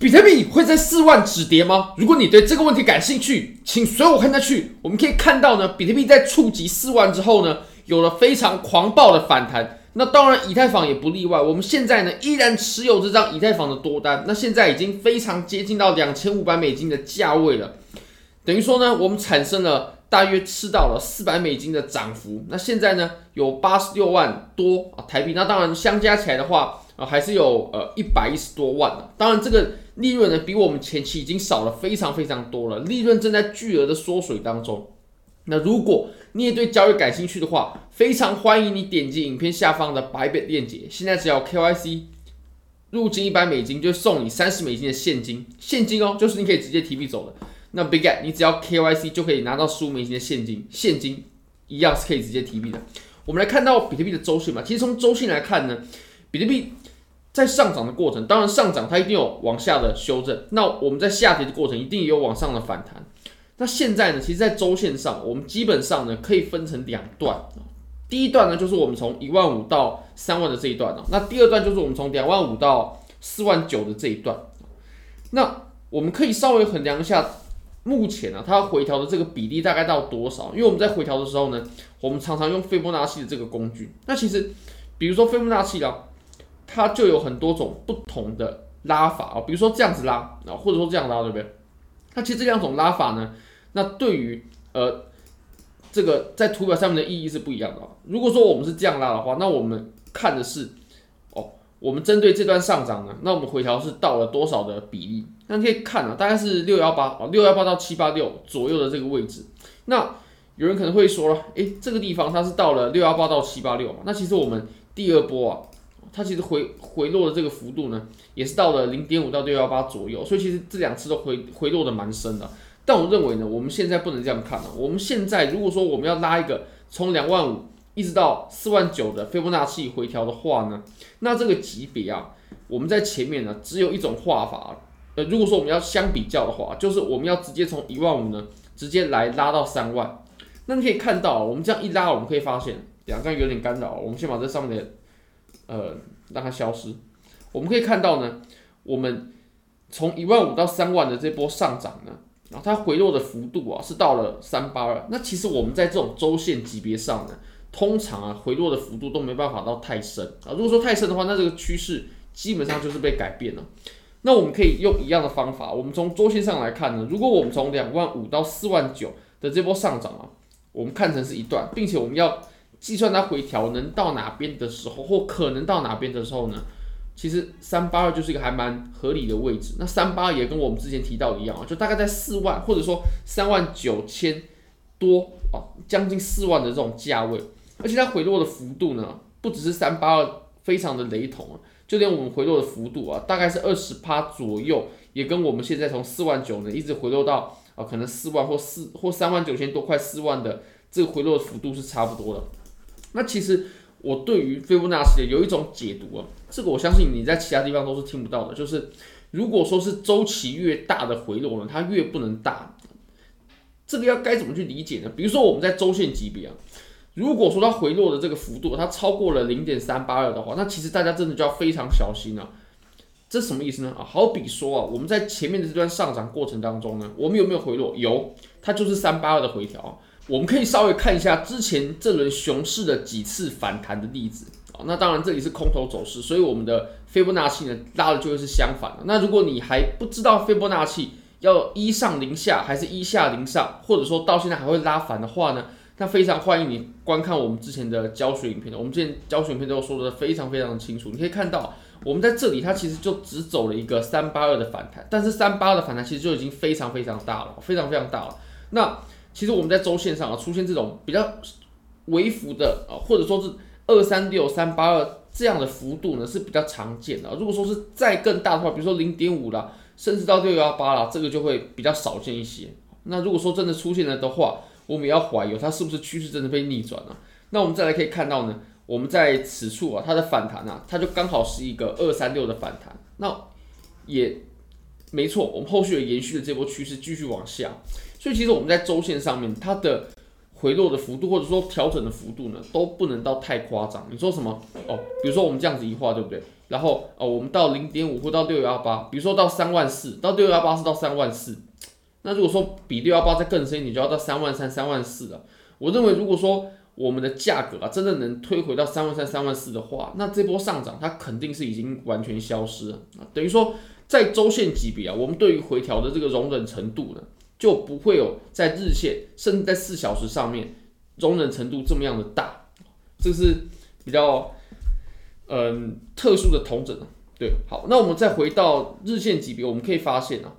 比特币会在四万止跌吗？如果你对这个问题感兴趣，请随我看下去。我们可以看到呢，比特币在触及四万之后呢，有了非常狂暴的反弹。那当然，以太坊也不例外。我们现在呢，依然持有这张以太坊的多单。那现在已经非常接近到两千五百美金的价位了，等于说呢，我们产生了大约吃到了四百美金的涨幅。那现在呢，有八十六万多啊台币。那当然，相加起来的话。啊，还是有呃一百一十多万的。当然，这个利润呢，比我们前期已经少了非常非常多了，利润正在巨额的缩水当中。那如果你也对交易感兴趣的话，非常欢迎你点击影片下方的白本链接。现在只要 KYC 入金一百美金，就送你三十美金的现金，现金哦，就是你可以直接提币走的。那 Big Get，你只要 KYC 就可以拿到十五美金的现金，现金一样是可以直接提币的。我们来看到比特币的周线嘛，其实从周线来看呢，比特币。在上涨的过程，当然上涨它一定有往下的修正。那我们在下跌的过程，一定也有往上的反弹。那现在呢，其实，在周线上，我们基本上呢可以分成两段。第一段呢，就是我们从一万五到三万的这一段。那第二段就是我们从两万五到四万九的这一段。那我们可以稍微衡量一下，目前呢，它回调的这个比例大概到多少？因为我们在回调的时候呢，我们常常用斐波那契的这个工具。那其实，比如说斐波那契啊。它就有很多种不同的拉法啊，比如说这样子拉啊，或者说这样拉，对不对？那其实这两种拉法呢，那对于呃这个在图表上面的意义是不一样的。如果说我们是这样拉的话，那我们看的是哦，我们针对这段上涨呢，那我们回调是到了多少的比例？那你可以看啊，大概是六幺八啊，六幺八到七八六左右的这个位置。那有人可能会说了，诶，这个地方它是到了六幺八到七八六嘛？那其实我们第二波啊。它其实回回落的这个幅度呢，也是到了零点五到六幺八左右，所以其实这两次都回回落的蛮深的。但我认为呢，我们现在不能这样看了。我们现在如果说我们要拉一个从两万五一直到四万九的斐波那契回调的话呢，那这个级别啊，我们在前面呢只有一种画法。呃，如果说我们要相比较的话，就是我们要直接从一万五呢直接来拉到三万。那你可以看到，我们这样一拉，我们可以发现两张有点干扰。我们先把这上面的。呃，让它消失。我们可以看到呢，我们从一万五到三万的这波上涨呢，然后它回落的幅度啊是到了三八二。那其实我们在这种周线级别上呢，通常啊回落的幅度都没办法到太深啊。如果说太深的话，那这个趋势基本上就是被改变了。那我们可以用一样的方法，我们从周线上来看呢，如果我们从两万五到四万九的这波上涨啊，我们看成是一段，并且我们要。计算它回调能到哪边的时候，或可能到哪边的时候呢？其实三八二就是一个还蛮合理的位置。那三八也跟我们之前提到一样啊，就大概在四万或者说三万九千多啊，将近四万的这种价位。而且它回落的幅度呢，不只是三八二非常的雷同啊，就连我们回落的幅度啊，大概是二十趴左右，也跟我们现在从四万九呢一直回落到啊，可能四万或四或三万九千多，快四万的这个回落的幅度是差不多的。那其实我对于斐波那契有一种解读啊，这个我相信你在其他地方都是听不到的，就是如果说是周期越大的回落呢，它越不能大。这个要该怎么去理解呢？比如说我们在周线级别啊，如果说它回落的这个幅度它超过了零点三八二的话，那其实大家真的就要非常小心了。这什么意思呢？啊，好比说啊，我们在前面的这段上涨过程当中呢，我们有没有回落？有，它就是三八二的回调。我们可以稍微看一下之前这轮熊市的几次反弹的例子啊，那当然这里是空头走势，所以我们的斐波那契呢拉的就会是相反的。那如果你还不知道斐波那契要一上零下还是一下零上，或者说到现在还会拉反的话呢，那非常欢迎你观看我们之前的教学影片。我们之前教学影片都说的非常非常的清楚，你可以看到我们在这里它其实就只走了一个三八二的反弹，但是三八二的反弹其实就已经非常非常大了，非常非常大了。那其实我们在周线上啊出现这种比较微幅的啊，或者说是二三六三八二这样的幅度呢是比较常见的。如果说是再更大的话，比如说零点五啦，甚至到六幺八啦，这个就会比较少见一些。那如果说真的出现了的话，我们也要怀疑它是不是趋势真的被逆转了。那我们再来可以看到呢，我们在此处啊，它的反弹啊，它就刚好是一个二三六的反弹。那也没错，我们后续也延续了这波趋势继续往下。所以其实我们在周线上面，它的回落的幅度或者说调整的幅度呢，都不能到太夸张。你说什么哦？比如说我们这样子一画，对不对？然后哦，我们到零点五或到六幺八，比如说到三万四，到六幺八是到三万四。那如果说比六幺八再更深一点，就要到三万三、三万四了。我认为，如果说我们的价格啊，真的能推回到三万三、三万四的话，那这波上涨它肯定是已经完全消失了啊。等于说，在周线级别啊，我们对于回调的这个容忍程度呢，就不会有在日线甚至在四小时上面容忍程度这么样的大。这是比较嗯特殊的同整。对，好，那我们再回到日线级别，我们可以发现啊。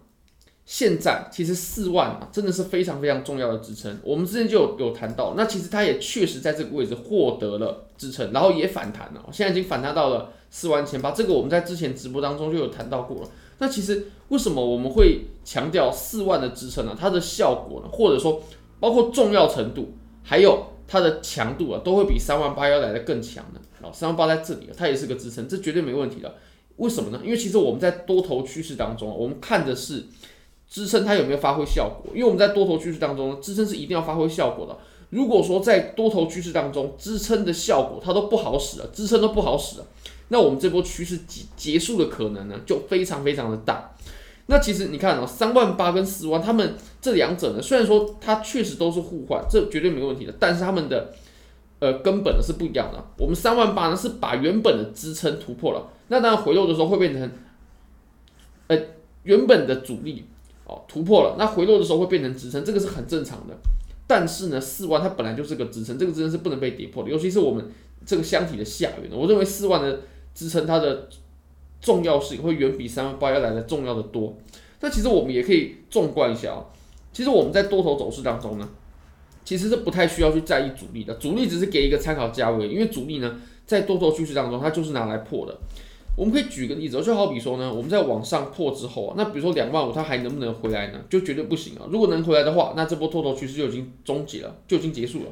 现在其实四万啊，真的是非常非常重要的支撑。我们之前就有有谈到，那其实它也确实在这个位置获得了支撑，然后也反弹了。现在已经反弹到了四万前八，这个我们在之前直播当中就有谈到过了。那其实为什么我们会强调四万的支撑呢？它的效果呢，或者说包括重要程度，还有它的强度啊，都会比三万八要来的更强的。哦，三万八在这里，它也是个支撑，这绝对没问题的。为什么呢？因为其实我们在多头趋势当中，我们看的是。支撑它有没有发挥效果？因为我们在多头趋势当中，支撑是一定要发挥效果的。如果说在多头趋势当中，支撑的效果它都不好使了，支撑都不好使了，那我们这波趋势结结束的可能呢，就非常非常的大。那其实你看啊，三万八跟四万，他们这两者呢，虽然说它确实都是互换，这绝对没问题的，但是他们的呃根本呢是不一样的。我们三万八呢是把原本的支撑突破了，那当然回落的时候会变成呃原本的阻力。哦，突破了，那回落的时候会变成支撑，这个是很正常的。但是呢，四万它本来就是个支撑，这个支撑是不能被跌破的，尤其是我们这个箱体的下缘。我认为四万的支撑它的重要性会远比三万八要来的重要的多。那其实我们也可以纵观一下啊，其实我们在多头走势当中呢，其实是不太需要去在意主力的，主力只是给一个参考价位，因为主力呢在多头趋势当中它就是拿来破的。我们可以举个例子，就好比说呢，我们在往上破之后啊，那比如说两万五，它还能不能回来呢？就绝对不行啊！如果能回来的话，那这波多头趋势就已经终结了，就已经结束了。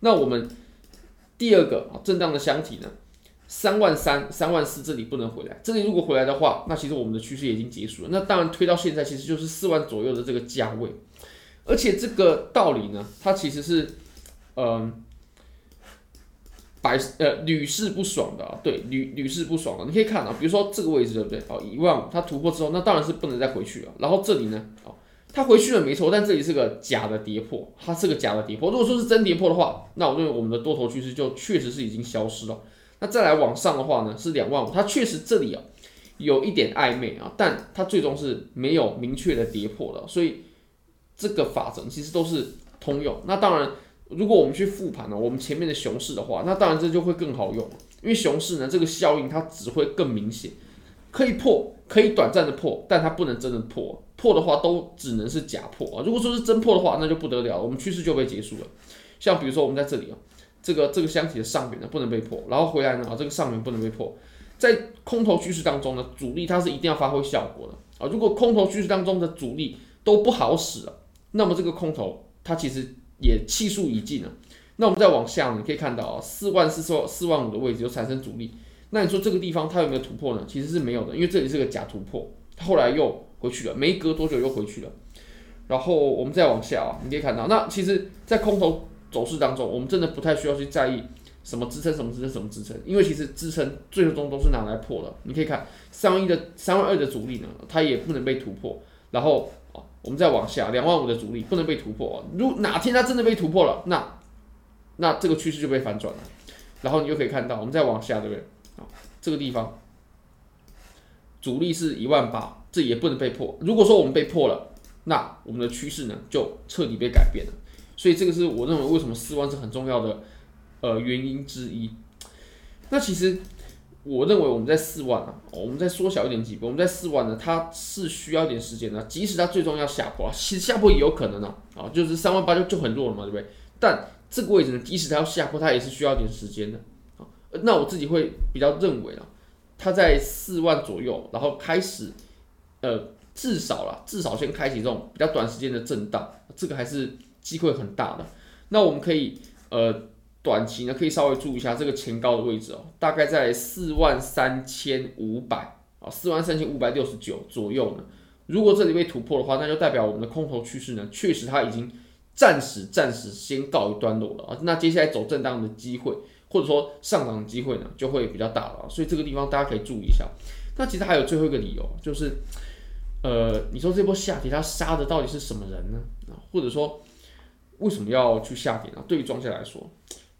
那我们第二个啊，震荡的箱体呢，三万三、三万四这里不能回来，这里如果回来的话，那其实我们的趋势已经结束了。那当然推到现在，其实就是四万左右的这个价位，而且这个道理呢，它其实是，嗯、百呃屡试不爽的啊，对，屡屡试不爽的。你可以看啊，比如说这个位置对不对？哦，一万五，它突破之后，那当然是不能再回去了。然后这里呢，哦，它回去了没错，但这里是个假的跌破，它是个假的跌破。如果说是真跌破的话，那我认为我们的多头趋势就确实是已经消失了。那再来往上的话呢，是两万五，它确实这里啊有一点暧昧啊，但它最终是没有明确的跌破的，所以这个法则其实都是通用。那当然。如果我们去复盘呢，我们前面的熊市的话，那当然这就会更好用，因为熊市呢，这个效应它只会更明显，可以破，可以短暂的破，但它不能真的破，破的话都只能是假破啊。如果说是真破的话，那就不得了，我们趋势就被结束了。像比如说我们在这里啊，这个这个箱体的上面呢不能被破，然后回来呢啊，这个上面不能被破，在空头趋势当中呢，阻力它是一定要发挥效果的啊。如果空头趋势当中的阻力都不好使了，那么这个空头它其实。也气数已尽了，那我们再往下，你可以看到啊，四万四、四万四万五的位置就产生阻力。那你说这个地方它有没有突破呢？其实是没有的，因为这里是个假突破，它后来又回去了，没隔多久又回去了。然后我们再往下啊，你可以看到，那其实，在空头走势当中，我们真的不太需要去在意什么支撑、什么支撑、什么支撑，因为其实支撑最终都是拿来破的。你可以看三万一的三万二的阻力呢，它也不能被突破，然后。我们再往下，两万五的阻力不能被突破。如哪天它真的被突破了，那那这个趋势就被反转了。然后你就可以看到，我们再往下，对不对？啊，这个地方阻力是一万八，这也不能被破。如果说我们被破了，那我们的趋势呢就彻底被改变了。所以这个是我认为为什么四万是很重要的呃原因之一。那其实。我认为我们在四万啊，我们再缩小一点几步，我们在四万呢，它是需要一点时间的。即使它最终要下破，其实下破也有可能啊，啊，就是三万八就就很弱了嘛，对不对？但这个位置呢，即使它要下破，它也是需要一点时间的啊。那我自己会比较认为啊，它在四万左右，然后开始，呃，至少啦，至少先开启这种比较短时间的震荡，这个还是机会很大的。那我们可以呃。短期呢，可以稍微注意一下这个前高的位置哦，大概在四万三千五百啊，四万三千五百六十九左右呢。如果这里被突破的话，那就代表我们的空头趋势呢，确实它已经暂时暂时先告一段落了啊。那接下来走震荡的机会或者说上涨的机会呢就会比较大了。所以这个地方大家可以注意一下。那其实还有最后一个理由，就是呃，你说这波下跌它杀的到底是什么人呢？或者说为什么要去下跌呢？对于庄家来说，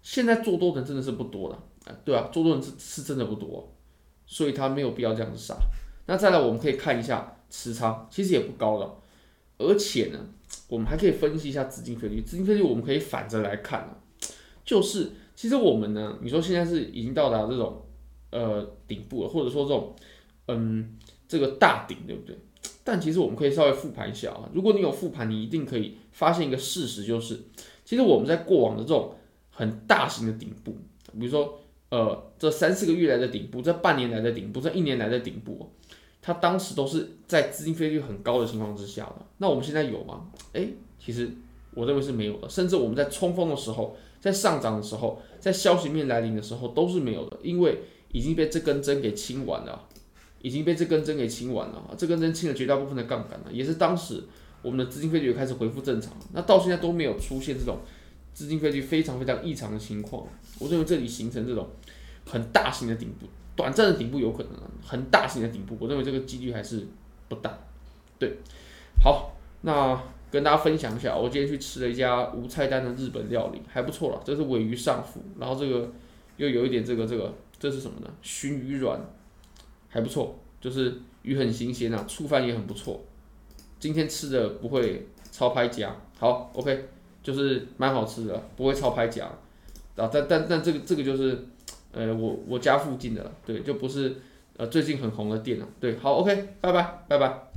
现在做多的人真的是不多了，对啊，做多人是是真的不多，所以他没有必要这样子杀。那再来，我们可以看一下持仓，其实也不高了，而且呢，我们还可以分析一下资金费率。资金费率我们可以反着来看啊，就是其实我们呢，你说现在是已经到达这种呃顶部了，或者说这种嗯这个大顶，对不对？但其实我们可以稍微复盘一下啊，如果你有复盘，你一定可以发现一个事实，就是其实我们在过往的这种很大型的顶部，比如说呃这三四个月来的顶部，这半年来的顶部，这一年来的顶部。它当时都是在资金费率很高的情况之下的，那我们现在有吗？诶，其实我认为是没有的，甚至我们在冲锋的时候，在上涨的时候，在消息面来临的时候都是没有的，因为已经被这根针给清完了，已经被这根针给清完了，这根针清了绝大部分的杠杆了，也是当时我们的资金费率开始恢复正常，那到现在都没有出现这种资金费率非常非常异常的情况，我认为这里形成这种很大型的顶部。短暂的顶部有可能，很大型的顶部，我认为这个几率还是不大。对，好，那跟大家分享一下，我今天去吃了一家无菜单的日本料理，还不错啦。这是尾鱼上腹，然后这个又有一点这个这个，这是什么呢？熏鱼软，还不错，就是鱼很新鲜啊，醋饭也很不错。今天吃的不会超拍夹，好，OK，就是蛮好吃的，不会超拍夹。啊，但但但这个这个就是。呃，我我家附近的，对，就不是呃最近很红的店了，对，好，OK，拜拜，拜拜。